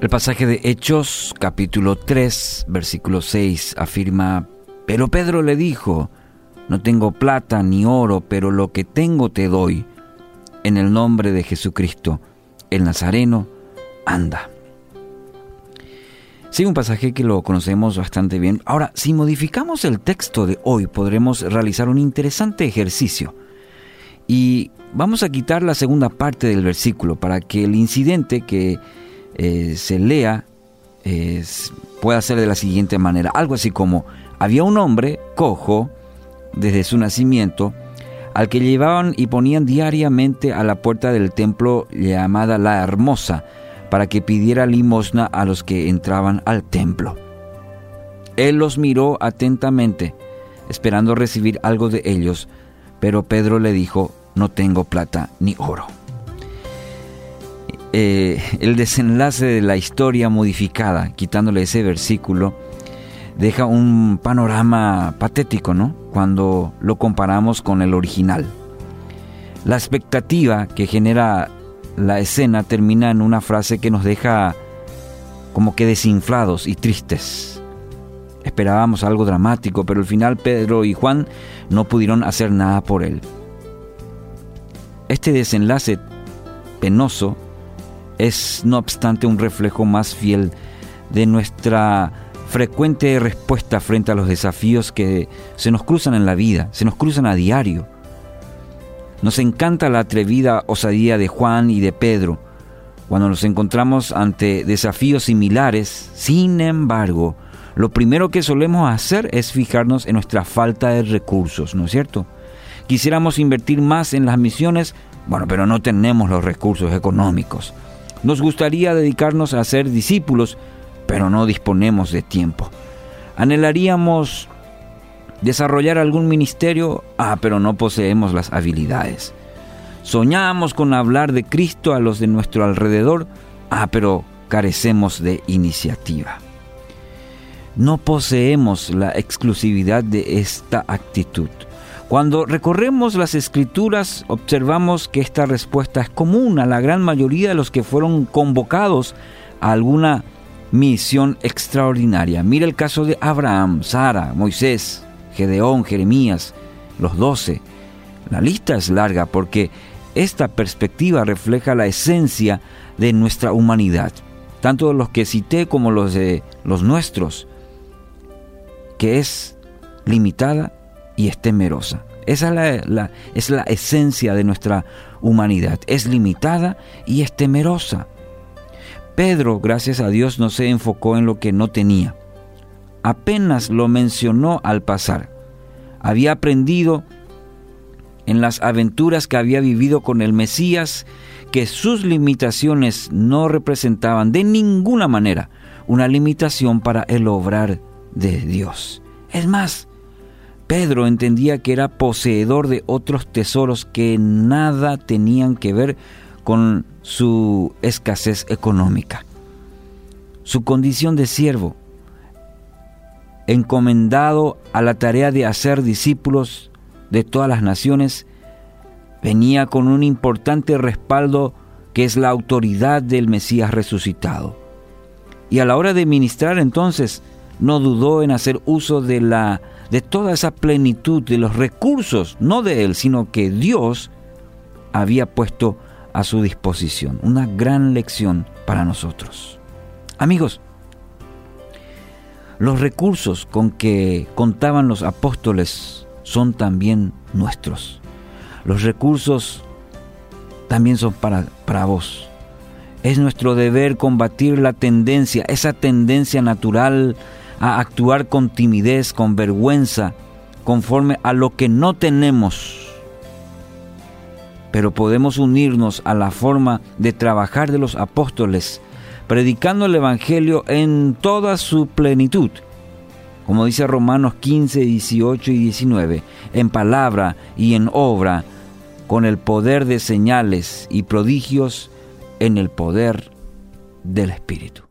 El pasaje de Hechos capítulo 3 versículo 6 afirma, pero Pedro le dijo, no tengo plata ni oro, pero lo que tengo te doy. En el nombre de Jesucristo, el Nazareno, anda. Sí, un pasaje que lo conocemos bastante bien. Ahora, si modificamos el texto de hoy, podremos realizar un interesante ejercicio. Y vamos a quitar la segunda parte del versículo para que el incidente que eh, se lea pueda ser de la siguiente manera. Algo así como, había un hombre cojo desde su nacimiento, al que llevaban y ponían diariamente a la puerta del templo llamada La Hermosa, para que pidiera limosna a los que entraban al templo. Él los miró atentamente, esperando recibir algo de ellos, pero Pedro le dijo, no tengo plata ni oro. Eh, el desenlace de la historia modificada, quitándole ese versículo, deja un panorama patético, ¿no? Cuando lo comparamos con el original. La expectativa que genera la escena termina en una frase que nos deja como que desinflados y tristes. Esperábamos algo dramático, pero al final Pedro y Juan no pudieron hacer nada por él. Este desenlace penoso es no obstante un reflejo más fiel de nuestra frecuente respuesta frente a los desafíos que se nos cruzan en la vida, se nos cruzan a diario. Nos encanta la atrevida osadía de Juan y de Pedro cuando nos encontramos ante desafíos similares. Sin embargo, lo primero que solemos hacer es fijarnos en nuestra falta de recursos, ¿no es cierto? Quisiéramos invertir más en las misiones, bueno, pero no tenemos los recursos económicos. Nos gustaría dedicarnos a ser discípulos, pero no disponemos de tiempo. Anhelaríamos desarrollar algún ministerio, ah, pero no poseemos las habilidades. Soñamos con hablar de Cristo a los de nuestro alrededor, ah, pero carecemos de iniciativa. No poseemos la exclusividad de esta actitud. Cuando recorremos las escrituras observamos que esta respuesta es común a la gran mayoría de los que fueron convocados a alguna misión extraordinaria. Mira el caso de Abraham, Sara, Moisés, Gedeón, Jeremías, los doce. La lista es larga porque esta perspectiva refleja la esencia de nuestra humanidad, tanto de los que cité como los de los nuestros, que es limitada y es temerosa. Esa es la, es la esencia de nuestra humanidad. Es limitada y es temerosa. Pedro, gracias a Dios, no se enfocó en lo que no tenía. Apenas lo mencionó al pasar. Había aprendido en las aventuras que había vivido con el Mesías que sus limitaciones no representaban de ninguna manera una limitación para el obrar de Dios. Es más, Pedro entendía que era poseedor de otros tesoros que nada tenían que ver con su escasez económica. Su condición de siervo, encomendado a la tarea de hacer discípulos de todas las naciones, venía con un importante respaldo que es la autoridad del Mesías resucitado. Y a la hora de ministrar entonces, no dudó en hacer uso de la de toda esa plenitud de los recursos, no de él, sino que Dios había puesto a su disposición. Una gran lección para nosotros. Amigos, los recursos con que contaban los apóstoles son también nuestros. Los recursos también son para, para vos. Es nuestro deber combatir la tendencia, esa tendencia natural a actuar con timidez, con vergüenza, conforme a lo que no tenemos. Pero podemos unirnos a la forma de trabajar de los apóstoles, predicando el Evangelio en toda su plenitud, como dice Romanos 15, 18 y 19, en palabra y en obra, con el poder de señales y prodigios en el poder del Espíritu.